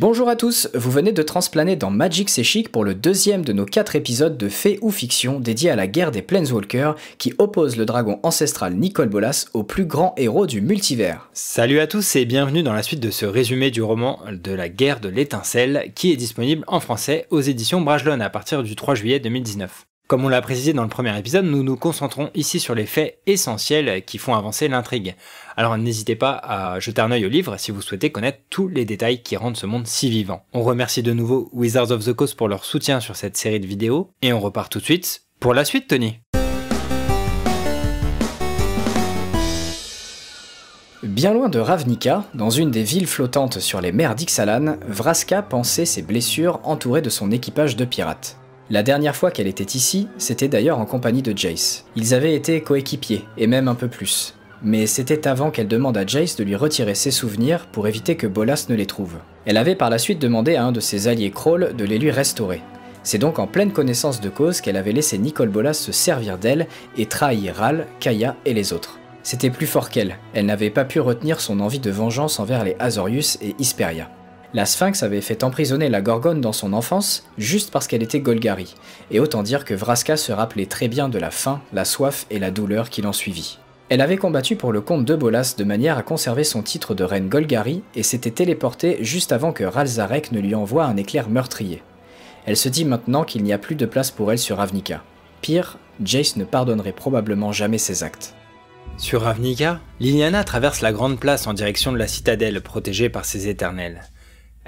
Bonjour à tous, vous venez de transplaner dans Magic C'est pour le deuxième de nos quatre épisodes de Fait ou Fiction dédiés à la guerre des Planeswalkers qui oppose le dragon ancestral Nicole Bolas au plus grand héros du multivers. Salut à tous et bienvenue dans la suite de ce résumé du roman de la guerre de l'étincelle qui est disponible en français aux éditions Brajlon à partir du 3 juillet 2019. Comme on l'a précisé dans le premier épisode, nous nous concentrons ici sur les faits essentiels qui font avancer l'intrigue. Alors n'hésitez pas à jeter un œil au livre si vous souhaitez connaître tous les détails qui rendent ce monde si vivant. On remercie de nouveau Wizards of the Coast pour leur soutien sur cette série de vidéos, et on repart tout de suite pour la suite Tony. Bien loin de Ravnica, dans une des villes flottantes sur les mers d'Ixalan, Vraska pensait ses blessures entourées de son équipage de pirates. La dernière fois qu'elle était ici, c'était d'ailleurs en compagnie de Jace. Ils avaient été coéquipiers, et même un peu plus. Mais c'était avant qu'elle demande à Jace de lui retirer ses souvenirs pour éviter que Bolas ne les trouve. Elle avait par la suite demandé à un de ses alliés Kroll de les lui restaurer. C'est donc en pleine connaissance de cause qu'elle avait laissé Nicole Bolas se servir d'elle et trahir Ral, Kaya et les autres. C'était plus fort qu'elle, elle n'avait pas pu retenir son envie de vengeance envers les Azorius et Isperia. La Sphinx avait fait emprisonner la Gorgone dans son enfance juste parce qu'elle était Golgari, et autant dire que Vraska se rappelait très bien de la faim, la soif et la douleur qui l'en suivit. Elle avait combattu pour le comte de Bolas de manière à conserver son titre de reine Golgari et s'était téléportée juste avant que Ralzarek ne lui envoie un éclair meurtrier. Elle se dit maintenant qu'il n'y a plus de place pour elle sur Ravnica. Pire, Jace ne pardonnerait probablement jamais ses actes. Sur Ravnica, Liliana traverse la grande place en direction de la citadelle protégée par ses éternels.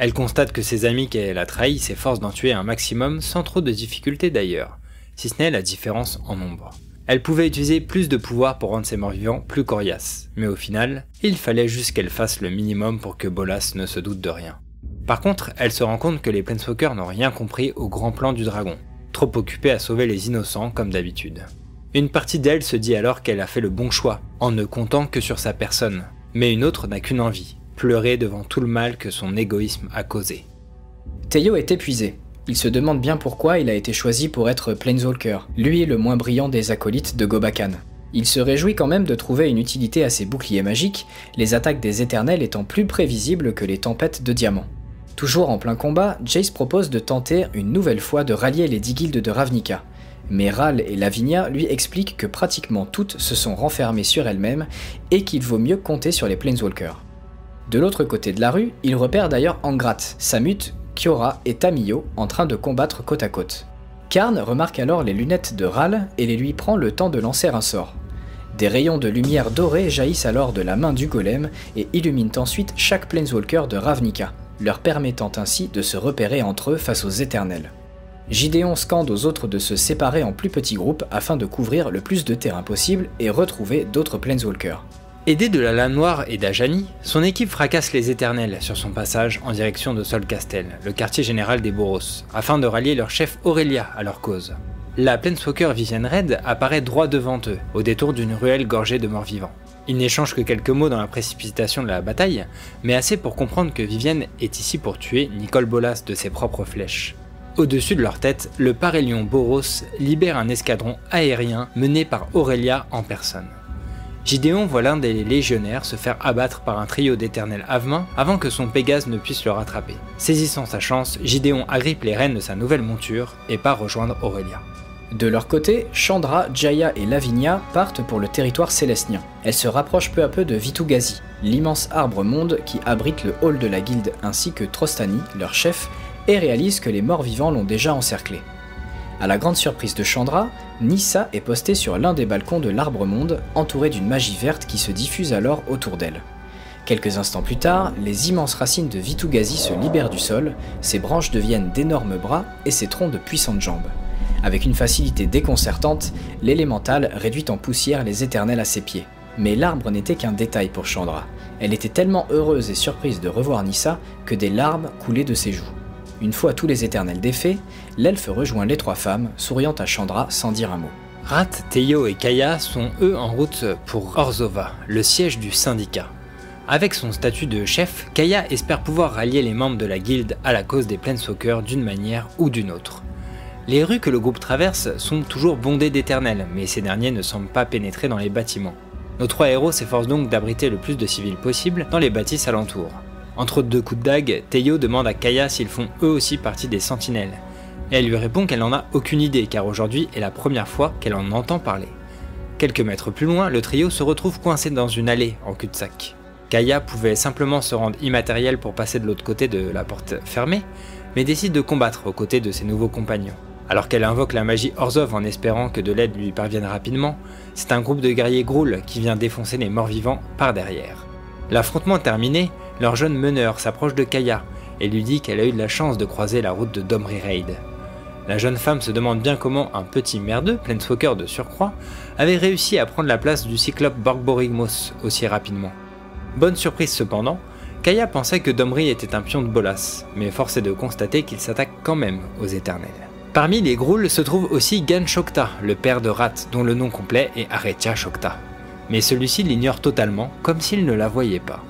Elle constate que ses amis qu'elle a trahis s'efforcent d'en tuer un maximum sans trop de difficultés d'ailleurs, si ce n'est la différence en nombre. Elle pouvait utiliser plus de pouvoir pour rendre ses morts-vivants plus coriaces, mais au final, il fallait juste qu'elle fasse le minimum pour que Bolas ne se doute de rien. Par contre, elle se rend compte que les Planeswalkers n'ont rien compris au grand plan du dragon, trop occupés à sauver les innocents comme d'habitude. Une partie d'elle se dit alors qu'elle a fait le bon choix, en ne comptant que sur sa personne, mais une autre n'a qu'une envie, pleurer devant tout le mal que son égoïsme a causé. Théo est épuisé. Il se demande bien pourquoi il a été choisi pour être Planeswalker, lui le moins brillant des acolytes de Gobakan. Il se réjouit quand même de trouver une utilité à ses boucliers magiques, les attaques des éternels étant plus prévisibles que les tempêtes de diamants. Toujours en plein combat, Jace propose de tenter une nouvelle fois de rallier les dix guildes de Ravnica. Mais Ral et Lavinia lui expliquent que pratiquement toutes se sont renfermées sur elles-mêmes et qu'il vaut mieux compter sur les Planeswalkers. De l'autre côté de la rue, il repère d'ailleurs Angrat, Samut, Kiora et Tamio en train de combattre côte à côte. Karn remarque alors les lunettes de Ral et les lui prend le temps de lancer un sort. Des rayons de lumière dorée jaillissent alors de la main du golem et illuminent ensuite chaque Planeswalker de Ravnica, leur permettant ainsi de se repérer entre eux face aux éternels. Gideon scande aux autres de se séparer en plus petits groupes afin de couvrir le plus de terrain possible et retrouver d'autres Planeswalkers. Aidé de la Lame Noire et d'Ajani, son équipe fracasse les Éternels sur son passage en direction de Solcastel, le quartier général des Boros, afin de rallier leur chef Aurélia à leur cause. La Planeswalker Vivienne Red apparaît droit devant eux, au détour d'une ruelle gorgée de morts-vivants. Ils n'échangent que quelques mots dans la précipitation de la bataille, mais assez pour comprendre que Vivienne est ici pour tuer Nicole Bolas de ses propres flèches. Au-dessus de leur tête, le Parélion Boros libère un escadron aérien mené par Aurélia en personne. Gideon voit l'un des légionnaires se faire abattre par un trio d'éternels avemains avant que son Pégase ne puisse le rattraper. Saisissant sa chance, Gideon agrippe les rênes de sa nouvelle monture et part rejoindre Aurélia. De leur côté, Chandra, Jaya et Lavinia partent pour le territoire célestien. Elles se rapprochent peu à peu de Vitugazi, l'immense arbre-monde qui abrite le hall de la guilde ainsi que Trostani, leur chef, et réalisent que les morts vivants l'ont déjà encerclé. À la grande surprise de Chandra, Nissa est postée sur l'un des balcons de l'Arbre-Monde, entourée d'une magie verte qui se diffuse alors autour d'elle. Quelques instants plus tard, les immenses racines de Vitugazi se libèrent du sol, ses branches deviennent d'énormes bras et ses troncs de puissantes jambes. Avec une facilité déconcertante, l'élémental réduit en poussière les éternels à ses pieds. Mais l'arbre n'était qu'un détail pour Chandra. Elle était tellement heureuse et surprise de revoir Nissa que des larmes coulaient de ses joues. Une fois tous les éternels défaits, l'elfe rejoint les trois femmes, souriant à Chandra sans dire un mot. Rat, Teio et Kaya sont eux en route pour Orzova, le siège du syndicat. Avec son statut de chef, Kaya espère pouvoir rallier les membres de la guilde à la cause des Planeswalkers d'une manière ou d'une autre. Les rues que le groupe traverse sont toujours bondées d'éternels, mais ces derniers ne semblent pas pénétrer dans les bâtiments. Nos trois héros s'efforcent donc d'abriter le plus de civils possible dans les bâtisses alentours. Entre deux coups de dague, Teyo demande à Kaya s'ils font eux aussi partie des sentinelles. Elle lui répond qu'elle n'en a aucune idée car aujourd'hui est la première fois qu'elle en entend parler. Quelques mètres plus loin, le trio se retrouve coincé dans une allée en cul-de-sac. Kaya pouvait simplement se rendre immatériel pour passer de l'autre côté de la porte fermée, mais décide de combattre aux côtés de ses nouveaux compagnons. Alors qu'elle invoque la magie Orzov en espérant que de l'aide lui parvienne rapidement, c'est un groupe de guerriers Groul qui vient défoncer les morts-vivants par derrière. L'affrontement terminé, leur jeune meneur s'approche de Kaya et lui dit qu'elle a eu de la chance de croiser la route de Domri Raid. La jeune femme se demande bien comment un petit merdeux, Planeswalker de surcroît, avait réussi à prendre la place du cyclope Borgborigmos aussi rapidement. Bonne surprise cependant, Kaya pensait que Domri était un pion de Bolas, mais force est de constater qu'il s'attaque quand même aux éternels. Parmi les Grools se trouve aussi Gan Shokta, le père de Rat, dont le nom complet est Aretia Shokta. Mais celui-ci l'ignore totalement, comme s'il ne la voyait pas.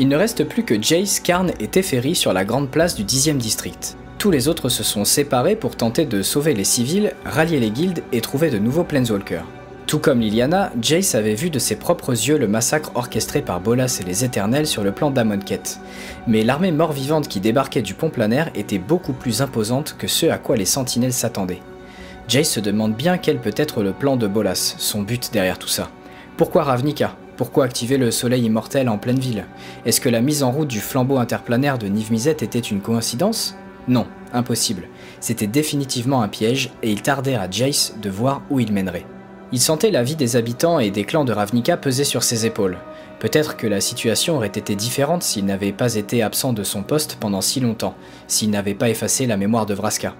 Il ne reste plus que Jace, Karn et Teferi sur la grande place du 10e district. Tous les autres se sont séparés pour tenter de sauver les civils, rallier les guildes et trouver de nouveaux Planeswalkers. Tout comme Liliana, Jace avait vu de ses propres yeux le massacre orchestré par Bolas et les Éternels sur le plan d'Amonkhet. Mais l'armée mort-vivante qui débarquait du pont planaire était beaucoup plus imposante que ce à quoi les sentinelles s'attendaient. Jace se demande bien quel peut être le plan de Bolas, son but derrière tout ça. Pourquoi Ravnica? Pourquoi activer le soleil immortel en pleine ville? Est-ce que la mise en route du flambeau interplanaire de Niv Mizzet était une coïncidence? Non, impossible. C'était définitivement un piège et il tardait à Jace de voir où il mènerait. Il sentait la vie des habitants et des clans de Ravnica peser sur ses épaules. Peut-être que la situation aurait été différente s'il n'avait pas été absent de son poste pendant si longtemps, s'il n'avait pas effacé la mémoire de Vraska.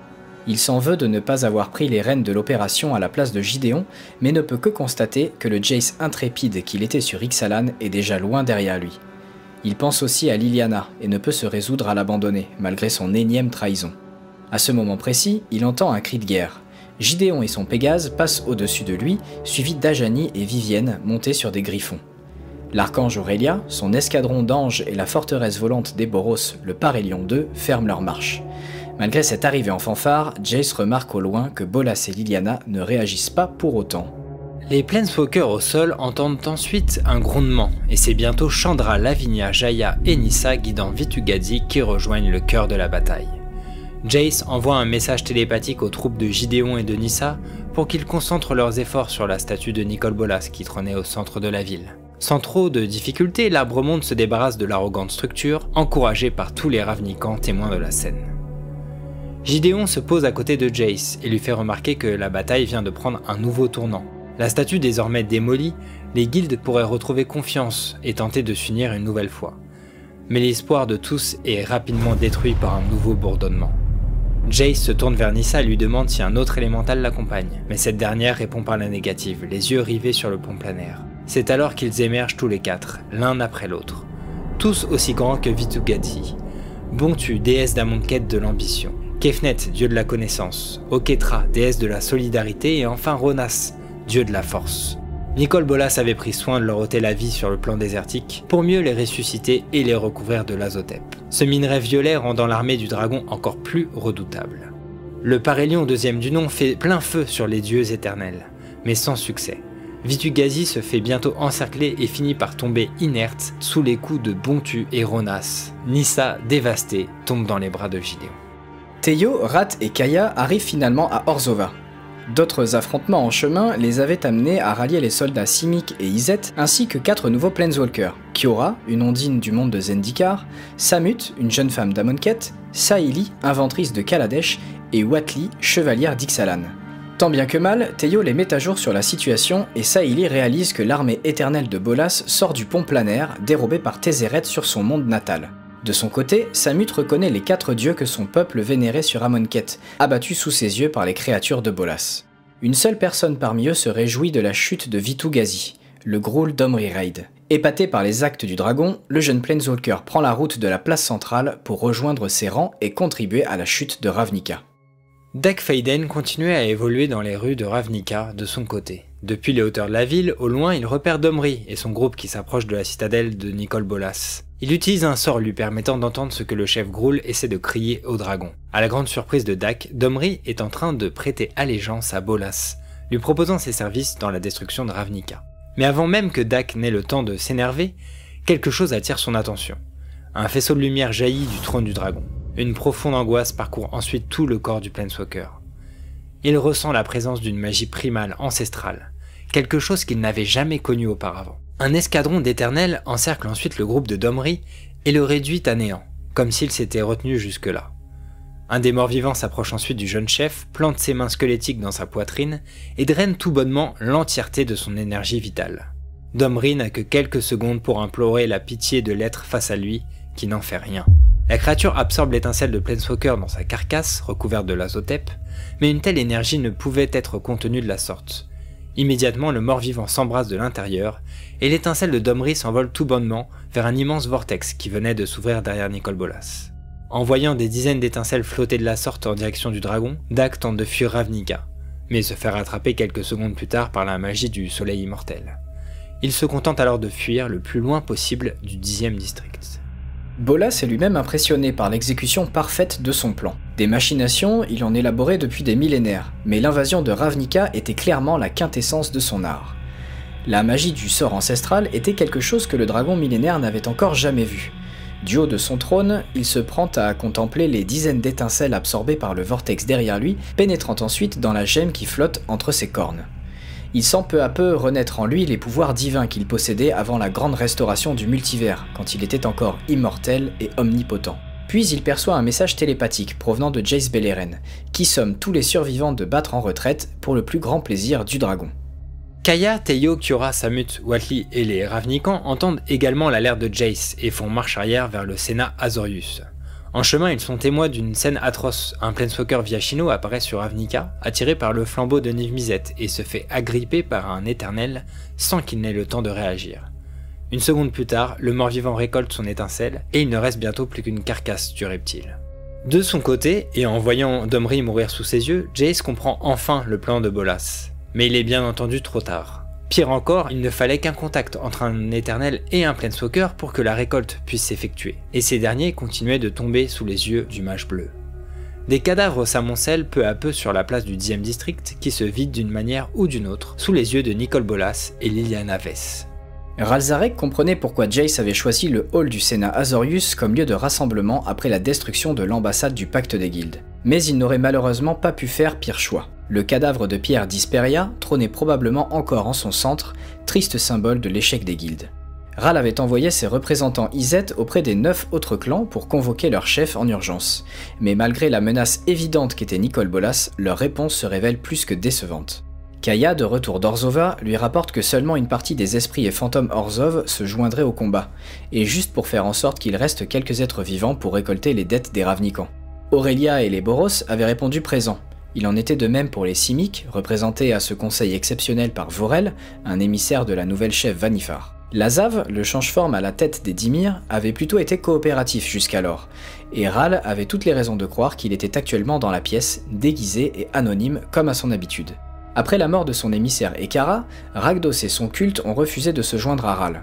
Il s'en veut de ne pas avoir pris les rênes de l'opération à la place de Gideon, mais ne peut que constater que le Jace intrépide qu'il était sur Ixalan est déjà loin derrière lui. Il pense aussi à Liliana et ne peut se résoudre à l'abandonner, malgré son énième trahison. À ce moment précis, il entend un cri de guerre. Gideon et son Pégase passent au-dessus de lui, suivis d'Ajani et Vivienne montés sur des griffons. L'archange Aurélia, son escadron d'anges et la forteresse volante des Boros, le Parélion II, ferment leur marche. Malgré cette arrivée en fanfare, Jace remarque au loin que Bolas et Liliana ne réagissent pas pour autant. Les Planeswalkers au sol entendent ensuite un grondement, et c'est bientôt Chandra, Lavinia, Jaya et Nissa guidant Vitugadzi qui rejoignent le cœur de la bataille. Jace envoie un message télépathique aux troupes de Gideon et de Nissa pour qu'ils concentrent leurs efforts sur la statue de Nicole Bolas qui trônait au centre de la ville. Sans trop de difficultés, l'arbre monde se débarrasse de l'arrogante structure, encouragée par tous les Ravnicans témoins de la scène. Gideon se pose à côté de Jace et lui fait remarquer que la bataille vient de prendre un nouveau tournant. La statue désormais démolie, les guildes pourraient retrouver confiance et tenter de s'unir une nouvelle fois. Mais l'espoir de tous est rapidement détruit par un nouveau bourdonnement. Jace se tourne vers Nissa et lui demande si un autre élémental l'accompagne, mais cette dernière répond par la négative, les yeux rivés sur le pont planaire. C'est alors qu'ils émergent tous les quatre, l'un après l'autre. Tous aussi grands que Vitugati. Bontu, déesse d'Amonkhet de l'ambition. Kefnet, dieu de la connaissance. Oketra, déesse de la solidarité. Et enfin Ronas, dieu de la force. Nicole Bolas avait pris soin de leur ôter la vie sur le plan désertique pour mieux les ressusciter et les recouvrir de l'azotep. Ce minerai violet rendant l'armée du dragon encore plus redoutable. Le Parélion deuxième du nom fait plein feu sur les dieux éternels, mais sans succès. Vitugazi se fait bientôt encercler et finit par tomber inerte sous les coups de Bontu et Ronas. Nissa, dévastée, tombe dans les bras de Gideon. Teyo, Rat et Kaya arrivent finalement à Orzova, D'autres affrontements en chemin les avaient amenés à rallier les soldats Simic et Izet, ainsi que quatre nouveaux Planeswalkers, Kiora, une ondine du monde de Zendikar, Samut, une jeune femme d'Amonkhet, Saïli, inventrice de Kaladesh, et Watli, chevalière d'Ixalan. Tant bien que mal, Teyo les met à jour sur la situation et Saïli réalise que l'armée éternelle de Bolas sort du pont planaire dérobé par Tézéret sur son monde natal. De son côté, Samut reconnaît les quatre dieux que son peuple vénérait sur Amonkhet, abattus sous ses yeux par les créatures de Bolas. Une seule personne parmi eux se réjouit de la chute de Vitugazi, le Groul d'Omri Raid. Épaté par les actes du dragon, le jeune Planeswalker prend la route de la place centrale pour rejoindre ses rangs et contribuer à la chute de Ravnica. Dak Faden continuait à évoluer dans les rues de Ravnica de son côté. Depuis les hauteurs de la ville, au loin, il repère Domri et son groupe qui s'approche de la citadelle de Nicole Bolas. Il utilise un sort lui permettant d'entendre ce que le chef Groul essaie de crier au dragon. À la grande surprise de Dak, Domri est en train de prêter allégeance à Bolas, lui proposant ses services dans la destruction de Ravnica. Mais avant même que Dak n'ait le temps de s'énerver, quelque chose attire son attention. Un faisceau de lumière jaillit du trône du dragon. Une profonde angoisse parcourt ensuite tout le corps du Planeswalker. Il ressent la présence d'une magie primale ancestrale, quelque chose qu'il n'avait jamais connu auparavant. Un escadron d'éternels encercle ensuite le groupe de Domri et le réduit à néant, comme s'il s'était retenu jusque-là. Un des morts-vivants s'approche ensuite du jeune chef, plante ses mains squelettiques dans sa poitrine et draine tout bonnement l'entièreté de son énergie vitale. Domri n'a que quelques secondes pour implorer la pitié de l'être face à lui, qui n'en fait rien. La créature absorbe l'étincelle de Planeswalker dans sa carcasse, recouverte de l'azotep, mais une telle énergie ne pouvait être contenue de la sorte. Immédiatement, le mort-vivant s'embrasse de l'intérieur, et l'étincelle de Domri s'envole tout bonnement vers un immense vortex qui venait de s'ouvrir derrière Nicole Bolas. En voyant des dizaines d'étincelles flotter de la sorte en direction du dragon, Dak tente de fuir Ravnica, mais se fait rattraper quelques secondes plus tard par la magie du soleil immortel. Il se contente alors de fuir le plus loin possible du dixième district. Bolas est lui-même impressionné par l'exécution parfaite de son plan. Des machinations, il en élaborait depuis des millénaires, mais l'invasion de Ravnica était clairement la quintessence de son art. La magie du sort ancestral était quelque chose que le dragon millénaire n'avait encore jamais vu. Du haut de son trône, il se prend à contempler les dizaines d'étincelles absorbées par le vortex derrière lui, pénétrant ensuite dans la gemme qui flotte entre ses cornes. Il sent peu à peu renaître en lui les pouvoirs divins qu'il possédait avant la grande restauration du multivers, quand il était encore immortel et omnipotent. Puis il perçoit un message télépathique provenant de Jace Beleren, qui somme tous les survivants de battre en retraite pour le plus grand plaisir du dragon. Kaya, Teyo, Kyora, Samut, Watli et les Ravnikans entendent également l'alerte de Jace et font marche arrière vers le Sénat Azorius. En chemin, ils sont témoins d'une scène atroce. Un Planeswalker Viachino apparaît sur Ravnica, attiré par le flambeau de Niv et se fait agripper par un éternel sans qu'il n'ait le temps de réagir. Une seconde plus tard, le mort-vivant récolte son étincelle et il ne reste bientôt plus qu'une carcasse du reptile. De son côté, et en voyant Domri mourir sous ses yeux, Jace comprend enfin le plan de Bolas. Mais il est bien entendu trop tard. Pire encore, il ne fallait qu'un contact entre un éternel et un planeswalker pour que la récolte puisse s'effectuer, et ces derniers continuaient de tomber sous les yeux du mage bleu. Des cadavres s'amoncellent peu à peu sur la place du 10e district qui se vide d'une manière ou d'une autre sous les yeux de Nicole Bolas et Liliana Vess. Ralzarek comprenait pourquoi Jace avait choisi le hall du Sénat Azorius comme lieu de rassemblement après la destruction de l'ambassade du pacte des guildes. Mais il n'aurait malheureusement pas pu faire pire choix. Le cadavre de Pierre d'Isperia trônait probablement encore en son centre, triste symbole de l'échec des guildes. Ral avait envoyé ses représentants Izet auprès des neuf autres clans pour convoquer leur chef en urgence. Mais malgré la menace évidente qu'était Nicole Bolas, leur réponse se révèle plus que décevante. Kaya, de retour d'Orzova, lui rapporte que seulement une partie des esprits et fantômes Orzov se joindraient au combat, et juste pour faire en sorte qu'il reste quelques êtres vivants pour récolter les dettes des Ravnikans. Aurélia et les Boros avaient répondu présents, il en était de même pour les Simiques, représentés à ce conseil exceptionnel par Vorel, un émissaire de la nouvelle chef Vanifar. Lazav, le change-forme à la tête des Dimir, avait plutôt été coopératif jusqu'alors, et Ral avait toutes les raisons de croire qu'il était actuellement dans la pièce, déguisé et anonyme comme à son habitude. Après la mort de son émissaire Ekara, Ragdos et son culte ont refusé de se joindre à Ral.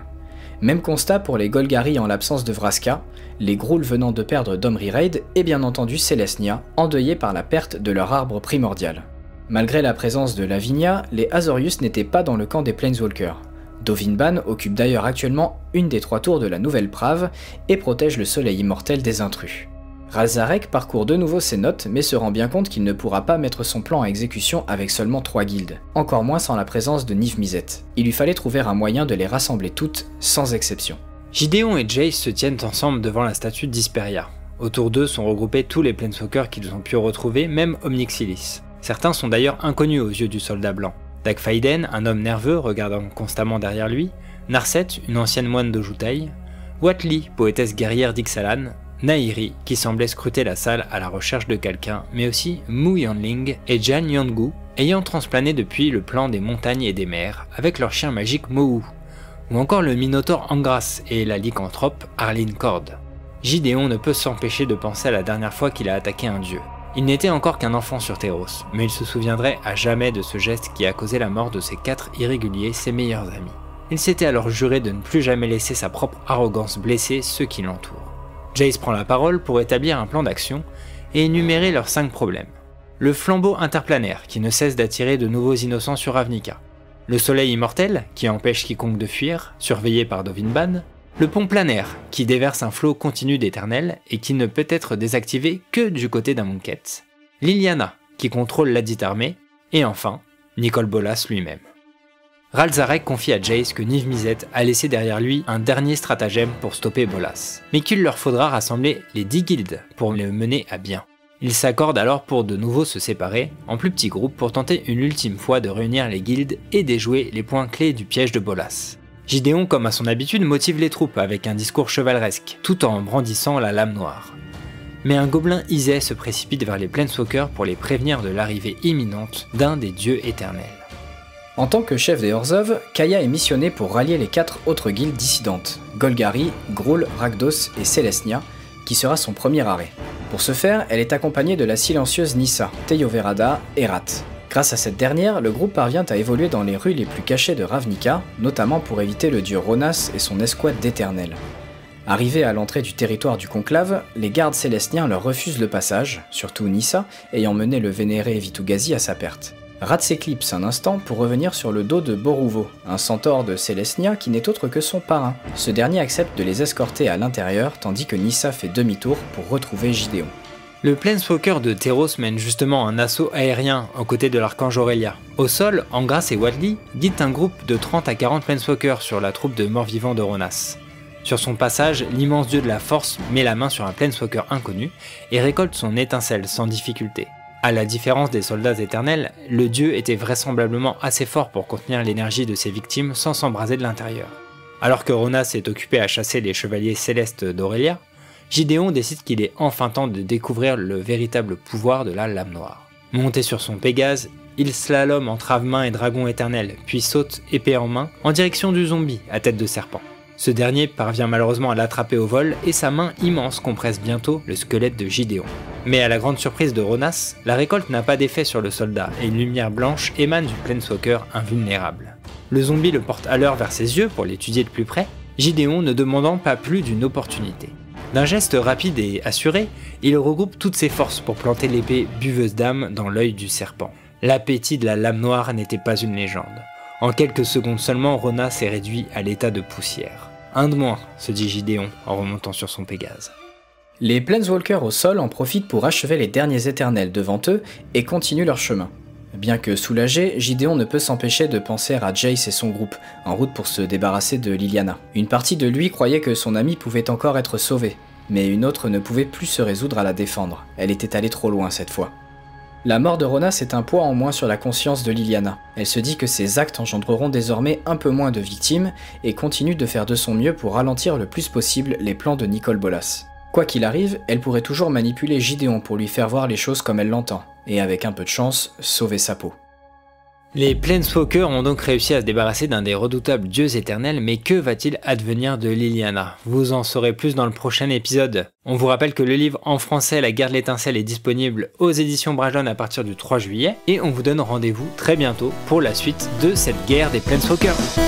Même constat pour les Golgari en l'absence de Vraska, les Grools venant de perdre Domri Raid et bien entendu Celestia, endeuillés par la perte de leur arbre primordial. Malgré la présence de Lavinia, les Azorius n'étaient pas dans le camp des Planeswalkers. Dovinban occupe d'ailleurs actuellement une des trois tours de la Nouvelle Prave et protège le soleil immortel des intrus. Razarek parcourt de nouveau ses notes mais se rend bien compte qu'il ne pourra pas mettre son plan à exécution avec seulement trois guildes, encore moins sans la présence de Niv Mizzet. Il lui fallait trouver un moyen de les rassembler toutes, sans exception. Gideon et Jace se tiennent ensemble devant la statue d'Isperia. Autour d'eux sont regroupés tous les Planeswalkers qu'ils ont pu retrouver, même Omnixilis. Certains sont d'ailleurs inconnus aux yeux du soldat blanc. Dag Faiden, un homme nerveux regardant constamment derrière lui, Narset, une ancienne moine de Joutaï, Watli, poétesse guerrière d'Ixalan, Nairi, qui semblait scruter la salle à la recherche de quelqu'un, mais aussi Mu Yanling et Jan Yanggu, ayant transplané depuis le plan des montagnes et des mers, avec leur chien magique Mohu, ou encore le Minotaure Angras et la lycanthrope Arlene Cord. Gideon ne peut s'empêcher de penser à la dernière fois qu'il a attaqué un dieu. Il n'était encore qu'un enfant sur Theros, mais il se souviendrait à jamais de ce geste qui a causé la mort de ses quatre irréguliers, ses meilleurs amis. Il s'était alors juré de ne plus jamais laisser sa propre arrogance blesser ceux qui l'entourent. Jace prend la parole pour établir un plan d'action et énumérer leurs cinq problèmes. Le flambeau interplanaire qui ne cesse d'attirer de nouveaux innocents sur Ravnica. Le soleil immortel qui empêche quiconque de fuir, surveillé par Dovinban. Le pont planaire, qui déverse un flot continu d'éternel et qui ne peut être désactivé que du côté d'un Monket. Liliana, qui contrôle la dite armée. Et enfin, Nicole Bolas lui-même. Ralzarek confie à Jace que Niv Mizzet a laissé derrière lui un dernier stratagème pour stopper Bolas, mais qu'il leur faudra rassembler les 10 guildes pour le mener à bien. Ils s'accordent alors pour de nouveau se séparer, en plus petits groupes pour tenter une ultime fois de réunir les guildes et déjouer les points clés du piège de Bolas. Gideon, comme à son habitude, motive les troupes avec un discours chevaleresque, tout en brandissant la lame noire. Mais un gobelin Isais se précipite vers les Planeswalkers pour les prévenir de l'arrivée imminente d'un des dieux éternels. En tant que chef des Orzhov, Kaya est missionné pour rallier les quatre autres guildes dissidentes, Golgari, Gruul, Rakdos et Celestia, qui sera son premier arrêt. Pour ce faire, elle est accompagnée de la silencieuse Nissa, Teyoverada et Rat. Grâce à cette dernière, le groupe parvient à évoluer dans les rues les plus cachées de Ravnica, notamment pour éviter le dieu Ronas et son escouade d'éternels. Arrivés à l'entrée du territoire du conclave, les gardes célestiens leur refusent le passage, surtout Nissa, ayant mené le vénéré Vitugazi à sa perte. Rat s'éclipse un instant pour revenir sur le dos de Boruvo, un centaure de Célestia qui n'est autre que son parrain. Ce dernier accepte de les escorter à l'intérieur tandis que Nissa fait demi-tour pour retrouver Gideon. Le Planeswalker de Theros mène justement un assaut aérien aux côtés de l'archange Aurelia. Au sol, Angras et Wadley guident un groupe de 30 à 40 Planeswalkers sur la troupe de morts-vivants de Ronas. Sur son passage, l'immense dieu de la force met la main sur un Planeswalker inconnu et récolte son étincelle sans difficulté. À la différence des soldats éternels, le dieu était vraisemblablement assez fort pour contenir l'énergie de ses victimes sans s'embraser de l'intérieur. Alors que Ronas est occupé à chasser les chevaliers célestes d'Aurélia, Gideon décide qu'il est enfin temps de découvrir le véritable pouvoir de la lame noire. Monté sur son Pégase, il slalom entre main et dragon éternel, puis saute épée en main en direction du zombie à tête de serpent. Ce dernier parvient malheureusement à l'attraper au vol et sa main immense compresse bientôt le squelette de Gideon. Mais à la grande surprise de Ronas, la récolte n'a pas d'effet sur le soldat et une lumière blanche émane du Planeswalker invulnérable. Le zombie le porte l'heure vers ses yeux pour l'étudier de plus près, Gideon ne demandant pas plus d'une opportunité. D'un geste rapide et assuré, il regroupe toutes ses forces pour planter l'épée buveuse d'âme dans l'œil du serpent. L'appétit de la lame noire n'était pas une légende. En quelques secondes seulement, Ronas est réduit à l'état de poussière. Un de moins, se dit Gideon en remontant sur son Pégase. Les Planeswalkers au sol en profitent pour achever les derniers éternels devant eux et continuent leur chemin. Bien que soulagé, Gideon ne peut s'empêcher de penser à Jace et son groupe, en route pour se débarrasser de Liliana. Une partie de lui croyait que son ami pouvait encore être sauvé, mais une autre ne pouvait plus se résoudre à la défendre. Elle était allée trop loin cette fois. La mort de Ronas est un poids en moins sur la conscience de Liliana. Elle se dit que ses actes engendreront désormais un peu moins de victimes et continue de faire de son mieux pour ralentir le plus possible les plans de Nicole Bolas. Quoi qu'il arrive, elle pourrait toujours manipuler Gideon pour lui faire voir les choses comme elle l'entend, et avec un peu de chance, sauver sa peau. Les Planeswalkers ont donc réussi à se débarrasser d'un des redoutables dieux éternels, mais que va-t-il advenir de Liliana? Vous en saurez plus dans le prochain épisode. On vous rappelle que le livre en français La guerre de l'étincelle est disponible aux éditions Brajon à partir du 3 juillet, et on vous donne rendez-vous très bientôt pour la suite de cette guerre des Planeswalkers.